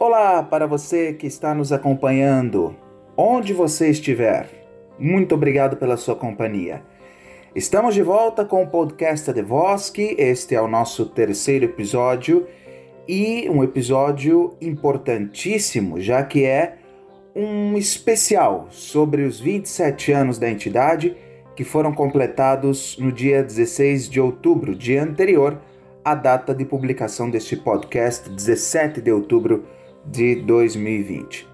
Olá para você que está nos acompanhando, onde você estiver. Muito obrigado pela sua companhia. Estamos de volta com o podcast de Voski. Este é o nosso terceiro episódio e um episódio importantíssimo, já que é um especial sobre os 27 anos da entidade que foram completados no dia 16 de outubro, dia anterior à data de publicação deste podcast, 17 de outubro de 2020.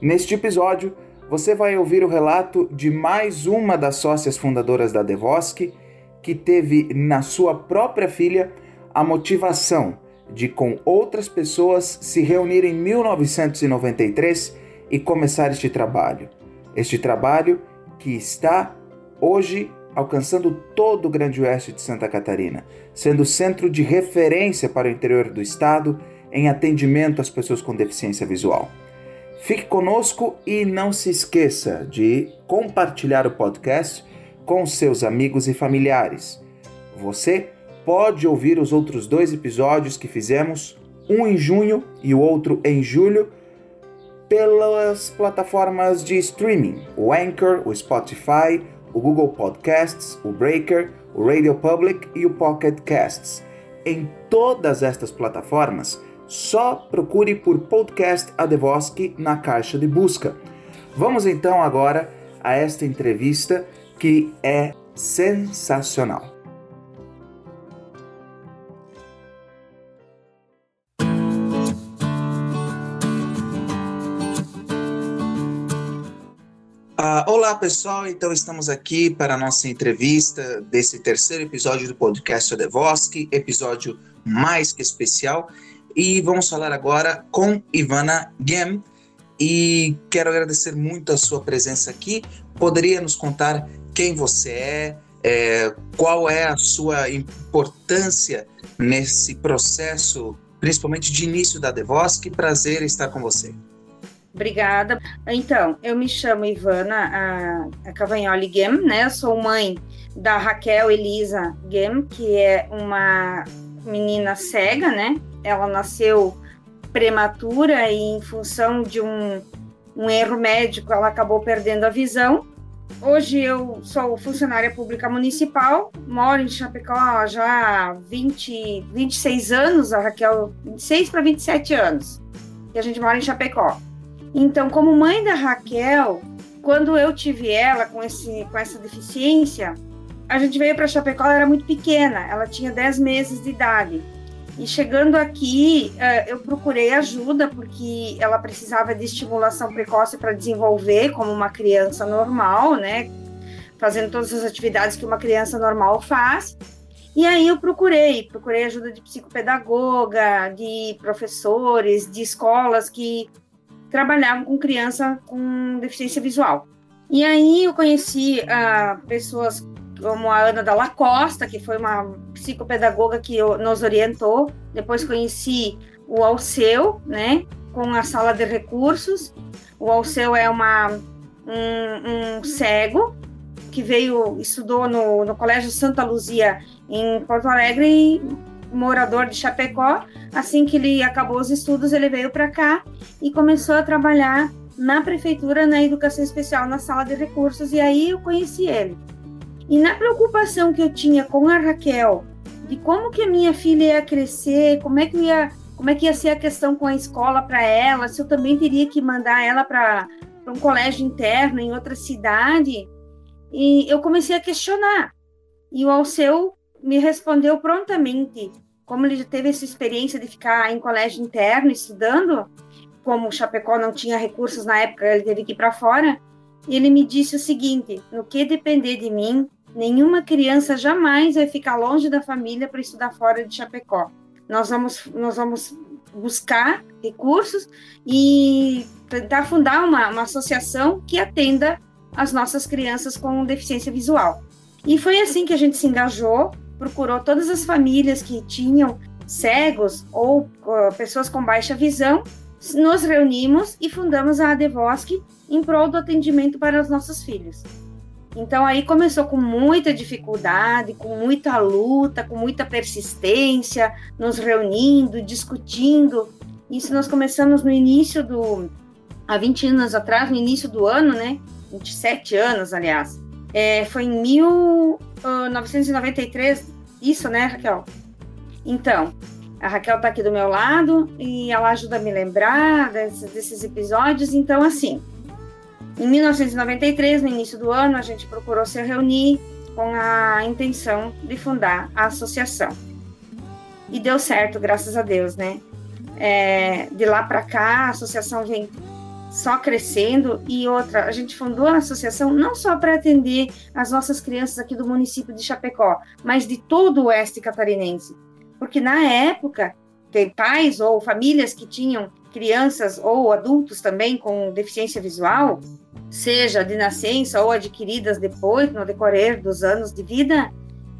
Neste episódio, você vai ouvir o relato de mais uma das sócias fundadoras da Devoski, que teve na sua própria filha a motivação de, com outras pessoas, se reunir em 1993 e começar este trabalho. Este trabalho que está hoje alcançando todo o Grande Oeste de Santa Catarina, sendo centro de referência para o interior do estado em atendimento às pessoas com deficiência visual. Fique conosco e não se esqueça de compartilhar o podcast com seus amigos e familiares. Você pode ouvir os outros dois episódios que fizemos, um em junho e o outro em julho, pelas plataformas de streaming, o Anchor, o Spotify, o Google Podcasts, o Breaker, o Radio Public e o Pocket Casts. Em todas estas plataformas, só procure por Podcast Adevoski na caixa de busca. Vamos então agora a esta entrevista que é sensacional. Uh, olá pessoal, então estamos aqui para a nossa entrevista desse terceiro episódio do podcast Adevoski, episódio mais que especial. E vamos falar agora com Ivana Gem. E quero agradecer muito a sua presença aqui. Poderia nos contar quem você é, é qual é a sua importância nesse processo, principalmente de início da Devos? Que prazer estar com você. Obrigada. Então, eu me chamo Ivana a, a Cavagnoli Gem, né? Eu sou mãe da Raquel Elisa Gem, que é uma menina cega, né? Ela nasceu prematura e em função de um, um erro médico ela acabou perdendo a visão. Hoje eu sou funcionária pública municipal, moro em Chapecó já há 20, 26 anos, a Raquel, 26 para 27 anos, que a gente mora em Chapecó. Então, como mãe da Raquel, quando eu tive ela com, esse, com essa deficiência, a gente veio para Chapecó, ela era muito pequena, ela tinha 10 meses de idade. E chegando aqui, uh, eu procurei ajuda porque ela precisava de estimulação precoce para desenvolver como uma criança normal, né? Fazendo todas as atividades que uma criança normal faz. E aí eu procurei, procurei ajuda de psicopedagoga, de professores, de escolas que trabalhavam com criança com deficiência visual. E aí eu conheci uh, pessoas como a Ana Dalla Costa, que foi uma psicopedagoga que nos orientou. Depois conheci o Alceu, né, com a sala de recursos. O Alceu é uma, um, um cego que veio, estudou no, no Colégio Santa Luzia em Porto Alegre e morador de Chapecó. Assim que ele acabou os estudos, ele veio para cá e começou a trabalhar na prefeitura na educação especial na sala de recursos e aí eu conheci ele. E na preocupação que eu tinha com a Raquel, de como que a minha filha ia crescer, como é que ia, como é que ia ser a questão com a escola para ela, se eu também teria que mandar ela para um colégio interno em outra cidade, e eu comecei a questionar. E o Alceu me respondeu prontamente, como ele já teve essa experiência de ficar em colégio interno estudando, como o Chapecó não tinha recursos na época, ele teve que ir para fora, ele me disse o seguinte: no que depender de mim, Nenhuma criança jamais vai ficar longe da família para estudar fora de Chapecó. Nós vamos, nós vamos buscar recursos e tentar fundar uma, uma associação que atenda as nossas crianças com deficiência visual. E foi assim que a gente se engajou, procurou todas as famílias que tinham cegos ou uh, pessoas com baixa visão, nos reunimos e fundamos a Adevosc em prol do atendimento para os nossos filhos. Então aí começou com muita dificuldade, com muita luta, com muita persistência, nos reunindo, discutindo. Isso nós começamos no início do. há 20 anos atrás, no início do ano, né? 27 anos, aliás. É, foi em 1993, isso, né, Raquel? Então, a Raquel está aqui do meu lado e ela ajuda a me lembrar desses, desses episódios. Então, assim, em 1993, no início do ano, a gente procurou se reunir com a intenção de fundar a associação. E deu certo, graças a Deus, né? É, de lá para cá, a associação vem só crescendo e outra, a gente fundou a associação não só para atender as nossas crianças aqui do município de Chapecó, mas de todo o oeste catarinense. Porque na época, tem pais ou famílias que tinham crianças ou adultos também com deficiência visual, seja de nascença ou adquiridas depois, no decorrer dos anos de vida,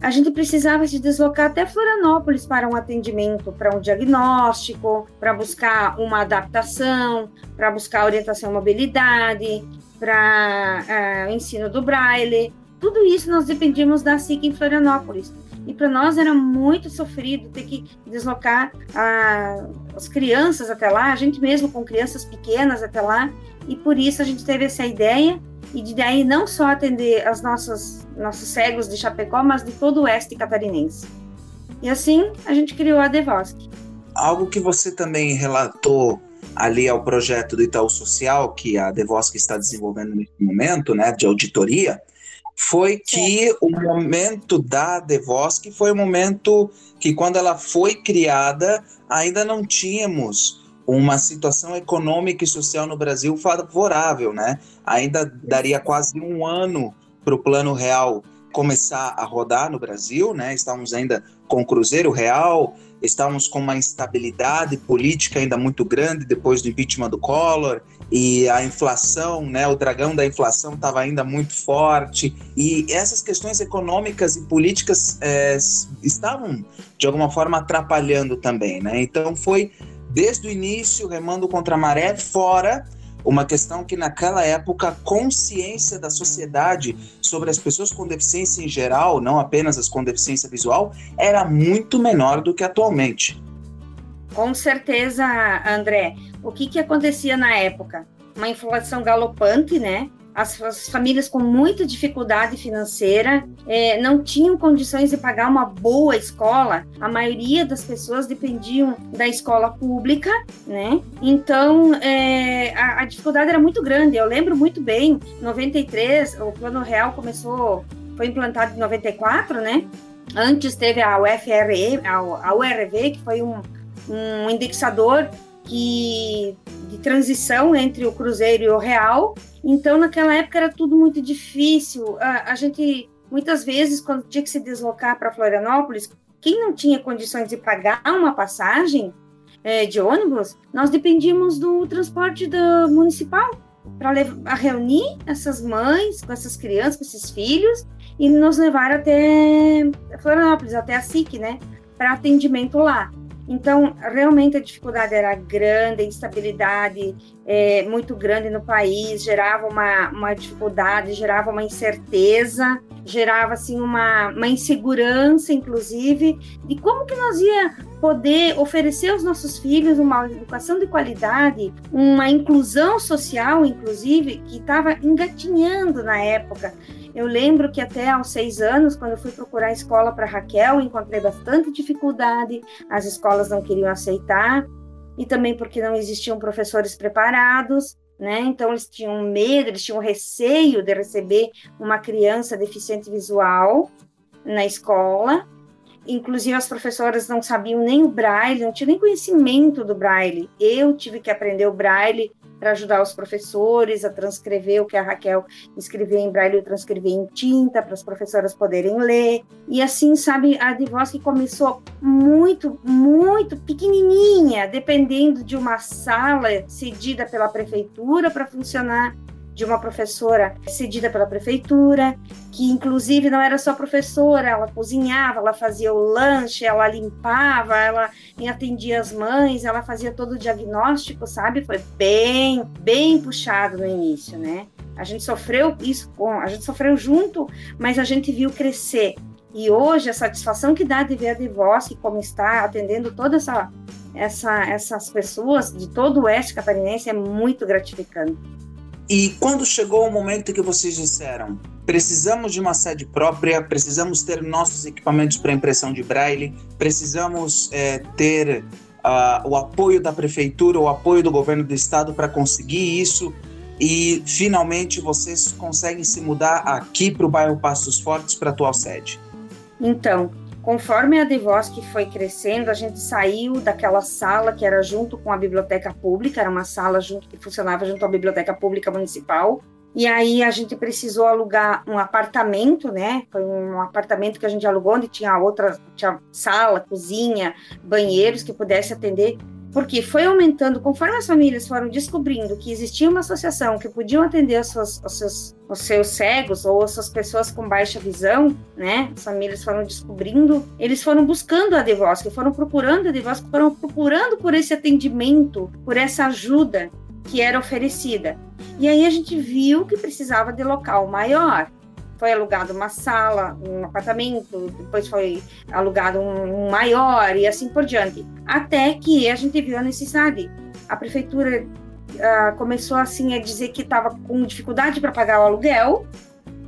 a gente precisava se deslocar até Florianópolis para um atendimento, para um diagnóstico, para buscar uma adaptação, para buscar orientação à mobilidade, para uh, ensino do braille. Tudo isso nós dependíamos da SIC em Florianópolis. E para nós era muito sofrido ter que deslocar a, as crianças até lá, a gente mesmo com crianças pequenas até lá. E por isso a gente teve essa ideia e de daí não só atender as nossas nossos cegos de Chapecó, mas de todo o oeste catarinense. E assim a gente criou a Devosque. Algo que você também relatou ali ao projeto do Itaú Social que a Devosque está desenvolvendo nesse momento, né, de auditoria, foi que o momento da Devosque foi o momento que, quando ela foi criada, ainda não tínhamos uma situação econômica e social no Brasil favorável, né? Ainda daria quase um ano para o Plano Real começar a rodar no Brasil, né? Estávamos ainda com o Cruzeiro Real, estávamos com uma instabilidade política ainda muito grande depois do impeachment do Collor e a inflação, né, o dragão da inflação estava ainda muito forte e essas questões econômicas e políticas é, estavam de alguma forma atrapalhando também, né? Então foi desde o início remando contra a maré, fora uma questão que naquela época a consciência da sociedade sobre as pessoas com deficiência em geral, não apenas as com deficiência visual, era muito menor do que atualmente. Com certeza, André. O que, que acontecia na época? Uma inflação galopante, né? As, as famílias com muita dificuldade financeira é, não tinham condições de pagar uma boa escola. A maioria das pessoas dependiam da escola pública, né? Então é, a, a dificuldade era muito grande. Eu lembro muito bem, 93, o Plano Real começou, foi implantado em 94, né? Antes teve a UFRE, a, URV, que foi um, um indexador de transição entre o Cruzeiro e o Real. Então, naquela época era tudo muito difícil. A, a gente, muitas vezes, quando tinha que se deslocar para Florianópolis, quem não tinha condições de pagar uma passagem é, de ônibus, nós dependíamos do transporte do municipal para reunir essas mães com essas crianças, com esses filhos e nos levar até Florianópolis, até a SIC, né, para atendimento lá. Então, realmente a dificuldade era grande, a instabilidade é, muito grande no país, gerava uma, uma dificuldade, gerava uma incerteza, gerava assim uma, uma insegurança, inclusive, de como que nós ia poder oferecer aos nossos filhos uma educação de qualidade, uma inclusão social, inclusive, que estava engatinhando na época. Eu lembro que até aos seis anos, quando eu fui procurar escola para Raquel, encontrei bastante dificuldade, as escolas não queriam aceitar, e também porque não existiam professores preparados, né? Então eles tinham medo, eles tinham receio de receber uma criança deficiente visual na escola. Inclusive as professoras não sabiam nem o braille, não tinham nem conhecimento do braille. Eu tive que aprender o braille para ajudar os professores a transcrever o que a Raquel escreveu em braille, eu transcrevi em tinta para as professoras poderem ler. E assim, sabe, a Divós que começou muito, muito pequenininha, dependendo de uma sala cedida pela prefeitura para funcionar de uma professora cedida pela prefeitura, que inclusive não era só professora, ela cozinhava, ela fazia o lanche, ela limpava, ela atendia as mães, ela fazia todo o diagnóstico, sabe? Foi bem, bem puxado no início, né? A gente sofreu isso com, a gente sofreu junto, mas a gente viu crescer E hoje, a satisfação que dá de ver a Devosque como está, atendendo todas essa, essa, essas pessoas de todo o oeste catarinense, é muito gratificante. E quando chegou o momento que vocês disseram, precisamos de uma sede própria, precisamos ter nossos equipamentos para impressão de braille, precisamos é, ter uh, o apoio da prefeitura, o apoio do governo do estado para conseguir isso, e finalmente vocês conseguem se mudar aqui para o bairro Passos Fortes, para a atual sede. Então, conforme a Devosque foi crescendo, a gente saiu daquela sala que era junto com a biblioteca pública, era uma sala junto, que funcionava junto à biblioteca pública municipal, e aí a gente precisou alugar um apartamento, né? Foi um apartamento que a gente alugou, onde tinha outra tinha sala, cozinha, banheiros que pudesse atender porque foi aumentando, conforme as famílias foram descobrindo que existia uma associação que podiam atender os seus, os seus, os seus cegos ou as suas pessoas com baixa visão, né? As famílias foram descobrindo, eles foram buscando a Devosca, foram procurando a Devosca, foram procurando por esse atendimento, por essa ajuda que era oferecida. E aí a gente viu que precisava de local maior foi alugado uma sala, um apartamento, depois foi alugado um, maior e assim por diante. Até que a gente viu a necessidade. A prefeitura uh, começou assim a dizer que estava com dificuldade para pagar o aluguel,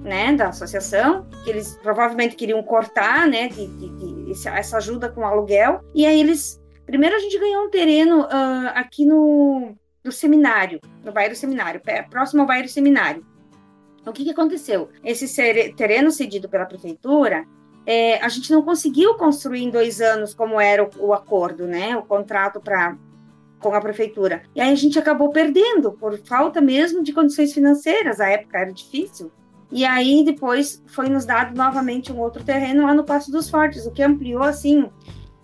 né, da associação, que eles provavelmente queriam cortar, né, de, de, de essa ajuda com o aluguel. E aí eles, primeiro a gente ganhou um terreno uh, aqui no, no seminário, no bairro Seminário, próximo ao bairro Seminário. O que, que aconteceu? Esse terreno cedido pela prefeitura, é, a gente não conseguiu construir em dois anos como era o, o acordo, né? O contrato para com a prefeitura. E aí a gente acabou perdendo por falta mesmo de condições financeiras. A época era difícil. E aí depois foi nos dado novamente um outro terreno lá no Passo dos Fortes, o que ampliou assim,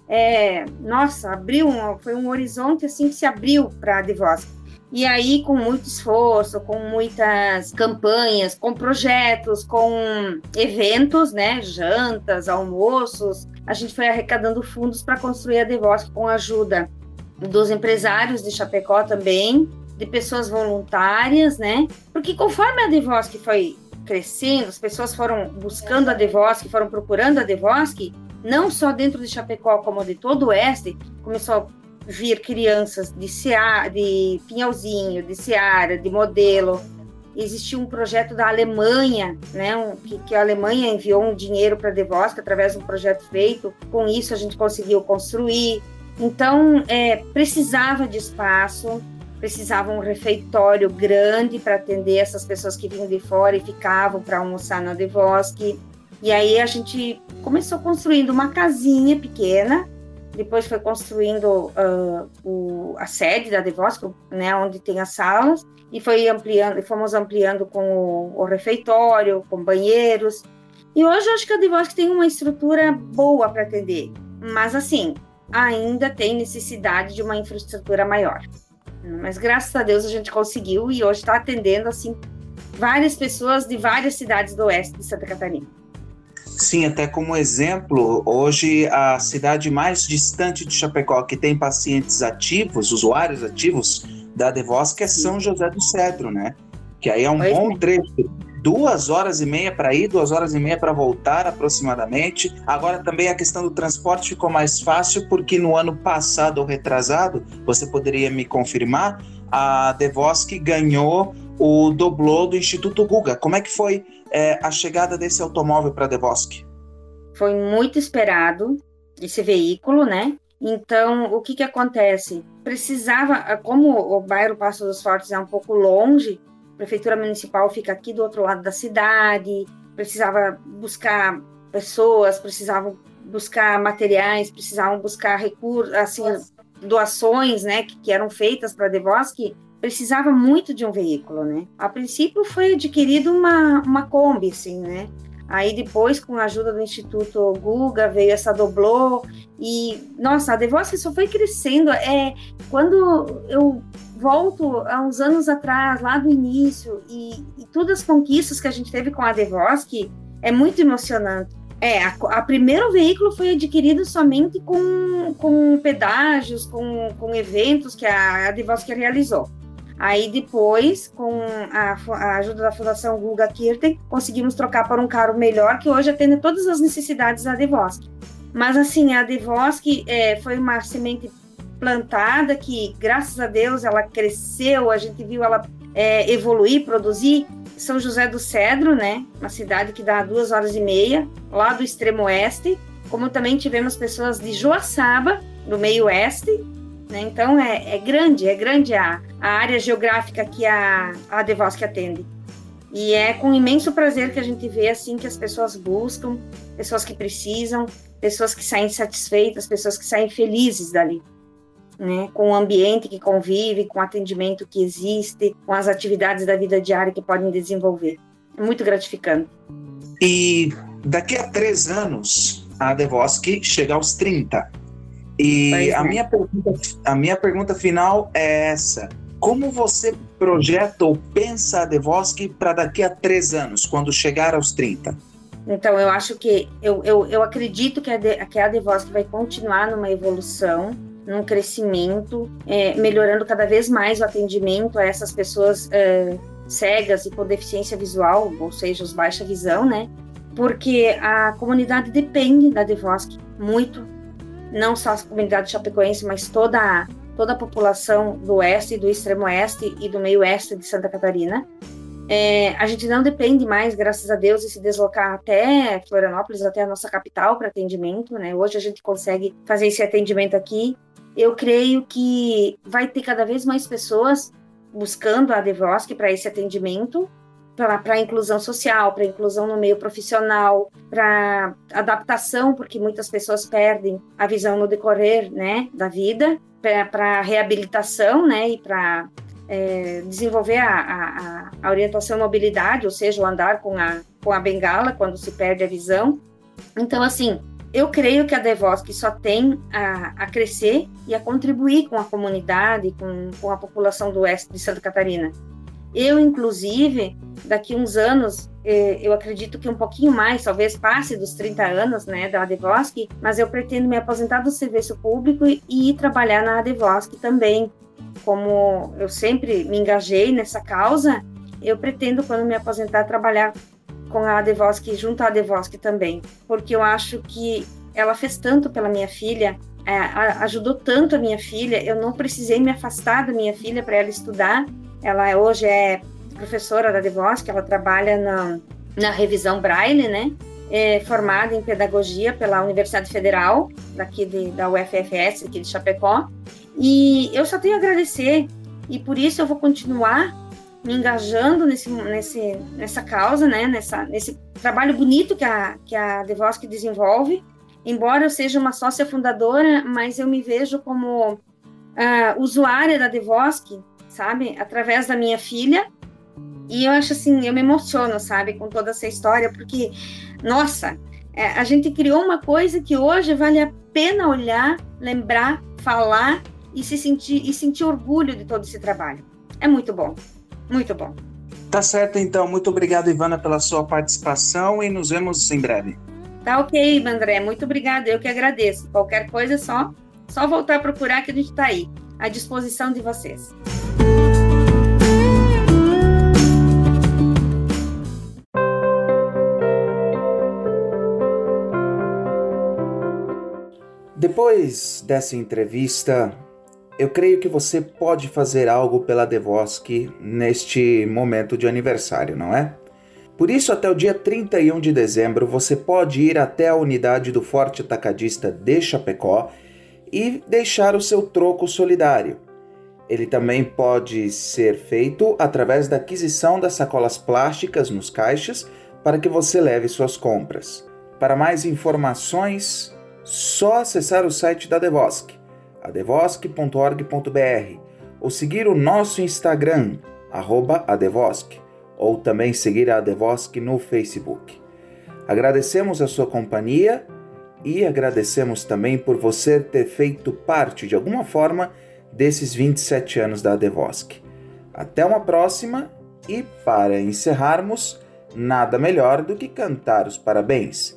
é, nossa, abriu um, foi um horizonte assim que se abriu para a Devosca. E aí, com muito esforço, com muitas campanhas, com projetos, com eventos, né, jantas, almoços, a gente foi arrecadando fundos para construir a Devosque com a ajuda dos empresários de Chapecó também, de pessoas voluntárias, né? Porque conforme a Devosque foi crescendo, as pessoas foram buscando a Devosque, foram procurando a Devosque, não só dentro de Chapecó, como de todo o oeste, começou vir crianças de, Seara, de Pinhalzinho, de Seara, de Modelo. Existia um projeto da Alemanha, né, que, que, a Alemanha enviou um dinheiro para Devosca através de um projeto feito. Com isso, a gente conseguiu construir. Então, é, precisava de espaço, precisava um refeitório grande para atender essas pessoas que vinham de fora e ficavam para almoçar na Devosque. E aí a gente começou construindo uma casinha pequena, depois foi construindo uh, o, a sede da Devosco, né, onde tem as salas, e foi ampliando, fomos ampliando com o, o refeitório, com banheiros. E hoje eu acho que a Devosco tem uma estrutura boa para atender, mas assim, ainda tem necessidade de uma infraestrutura maior. Mas graças a Deus a gente conseguiu e hoje está atendendo assim várias pessoas de várias cidades do oeste de Santa Catarina. Sim, até como exemplo, hoje a cidade mais distante de Chapecó que tem pacientes ativos, usuários ativos da Devosca é São José do Cedro, né? Que aí é um pois bom é. trecho. Duas horas e meia para ir, duas horas e meia para voltar, aproximadamente. Agora também a questão do transporte ficou mais fácil, porque no ano passado ou retrasado, você poderia me confirmar, a Devosque ganhou o doblô do Instituto Guga. Como é que foi é, a chegada desse automóvel para Devosque? Foi muito esperado esse veículo, né? Então, o que que acontece? Precisava, como o bairro Passo dos Fortes é um pouco longe, a prefeitura municipal fica aqui do outro lado da cidade, precisava buscar pessoas, precisavam buscar materiais, precisavam buscar recursos, assim, doações, né, que, que eram feitas para Devosque, precisava muito de um veículo, né? A princípio foi adquirido uma, uma Kombi, assim, né? Aí depois, com a ajuda do Instituto Guga, veio essa Doblô e, nossa, a Devosque só foi crescendo. É, quando eu volto a uns anos atrás, lá do início, e, e todas as conquistas que a gente teve com a Devosque, é muito emocionante. É, a, a primeiro veículo foi adquirido somente com, com pedágios, com, com eventos que a, a realizou. Aí depois, com a, a, ajuda da Fundação Guga Kirten, conseguimos trocar para um carro melhor que hoje atende todas as necessidades da Devosk. Mas assim, a Devosk é, foi uma semente plantada que, graças a Deus, ela cresceu, a gente viu ela é, evoluir, produzir. São José do Cedro, né? Uma cidade que dá duas horas e meia, lá do extremo oeste. Como também tivemos pessoas de Joaçaba, do meio oeste. Né? Então é, é, grande, é grande a, a área geográfica que a, a atende. E é com imenso prazer que a gente vê assim que as pessoas buscam, pessoas que precisam, pessoas que saem satisfeitas, pessoas que saem felizes dali né, com o ambiente que convive, com o atendimento que existe, com as atividades da vida diária que podem desenvolver. É muito gratificante. E daqui a três anos, a Devoski chega aos 30. E a, minha pergunta, a minha pergunta final é essa. Como você projeta ou pensa a Devoski para daqui a três anos, quando chegar aos 30? Então, eu acho que, eu, eu, eu acredito que a, de, que a Devoski vai continuar numa evolução, num crescimento, é, melhorando cada vez mais o atendimento a essas pessoas é, cegas e com deficiência visual, ou seja, os baixa visão, né? Porque a comunidade depende da Devosk muito, não só a comunidade chapecoense, mas toda a, toda a população do oeste, do extremo oeste e do meio oeste de Santa Catarina. É, a gente não depende mais, graças a Deus, de se deslocar até Florianópolis, até a nossa capital para atendimento, né? Hoje a gente consegue fazer esse atendimento aqui eu creio que vai ter cada vez mais pessoas buscando a Devosc para esse atendimento, para a inclusão social, para inclusão no meio profissional, para adaptação, porque muitas pessoas perdem a visão no decorrer né, da vida, para reabilitação né, e para é, desenvolver a, a, a, orientação mobilidade, ou seja, o andar com a, com a bengala quando se perde a visão. Então, assim, eu creio que a Devosc só tem a, a, crescer e a contribuir com a comunidade, com, com a população do oeste de Santa Catarina. Eu, inclusive, daqui uns anos, eh, eu acredito que um pouquinho mais, talvez passe dos 30 anos, né, da Adevosc, mas eu pretendo me aposentar do serviço público e, ir trabalhar na Adevosc também. Como eu sempre me engajei nessa causa, eu pretendo, quando me aposentar, trabalhar com a Devosky, junto à Devosky também, porque eu acho que ela fez tanto pela minha filha, é, ajudou tanto a minha filha, eu não precisei me afastar da minha filha para ela estudar. Ela hoje é professora da Devosky, ela trabalha na, na revisão Braille, né? É formada em pedagogia pela Universidade Federal, daqui de, da UFFS, aqui de Chapecó. E eu só tenho a agradecer, e por isso eu vou continuar me engajando nesse, nesse, nessa causa, né, nessa, nesse trabalho bonito que a, que a Devosc desenvolve. Embora eu seja uma sócia fundadora, mas eu me vejo como uh, usuária da Devosc, sabe, através da minha filha. E eu acho assim, eu me emociono, sabe, com toda essa história, porque, nossa, é, a gente criou uma coisa que hoje vale a pena olhar, lembrar, falar e se sentir e sentir orgulho de todo esse trabalho. É muito bom. Muito bom. Tá certo, então. Muito obrigado, Ivana, pela sua participação e nos vemos em breve. Tá ok, André. Muito obrigada. Eu que agradeço. Qualquer coisa é só, só voltar a procurar que a gente está aí, à disposição de vocês. Depois dessa entrevista, eu creio que você pode fazer algo pela Devoski neste momento de aniversário, não é? Por isso, até o dia 31 de dezembro, você pode ir até a unidade do Forte Atacadista de Chapecó e deixar o seu troco solidário. Ele também pode ser feito através da aquisição das sacolas plásticas nos caixas para que você leve suas compras. Para mais informações, só acessar o site da Devosk adevosc.org.br ou seguir o nosso Instagram, Adevosc, ou também seguir a Adevosc no Facebook. Agradecemos a sua companhia e agradecemos também por você ter feito parte de alguma forma desses 27 anos da Adevosc. Até uma próxima e para encerrarmos, nada melhor do que cantar os parabéns.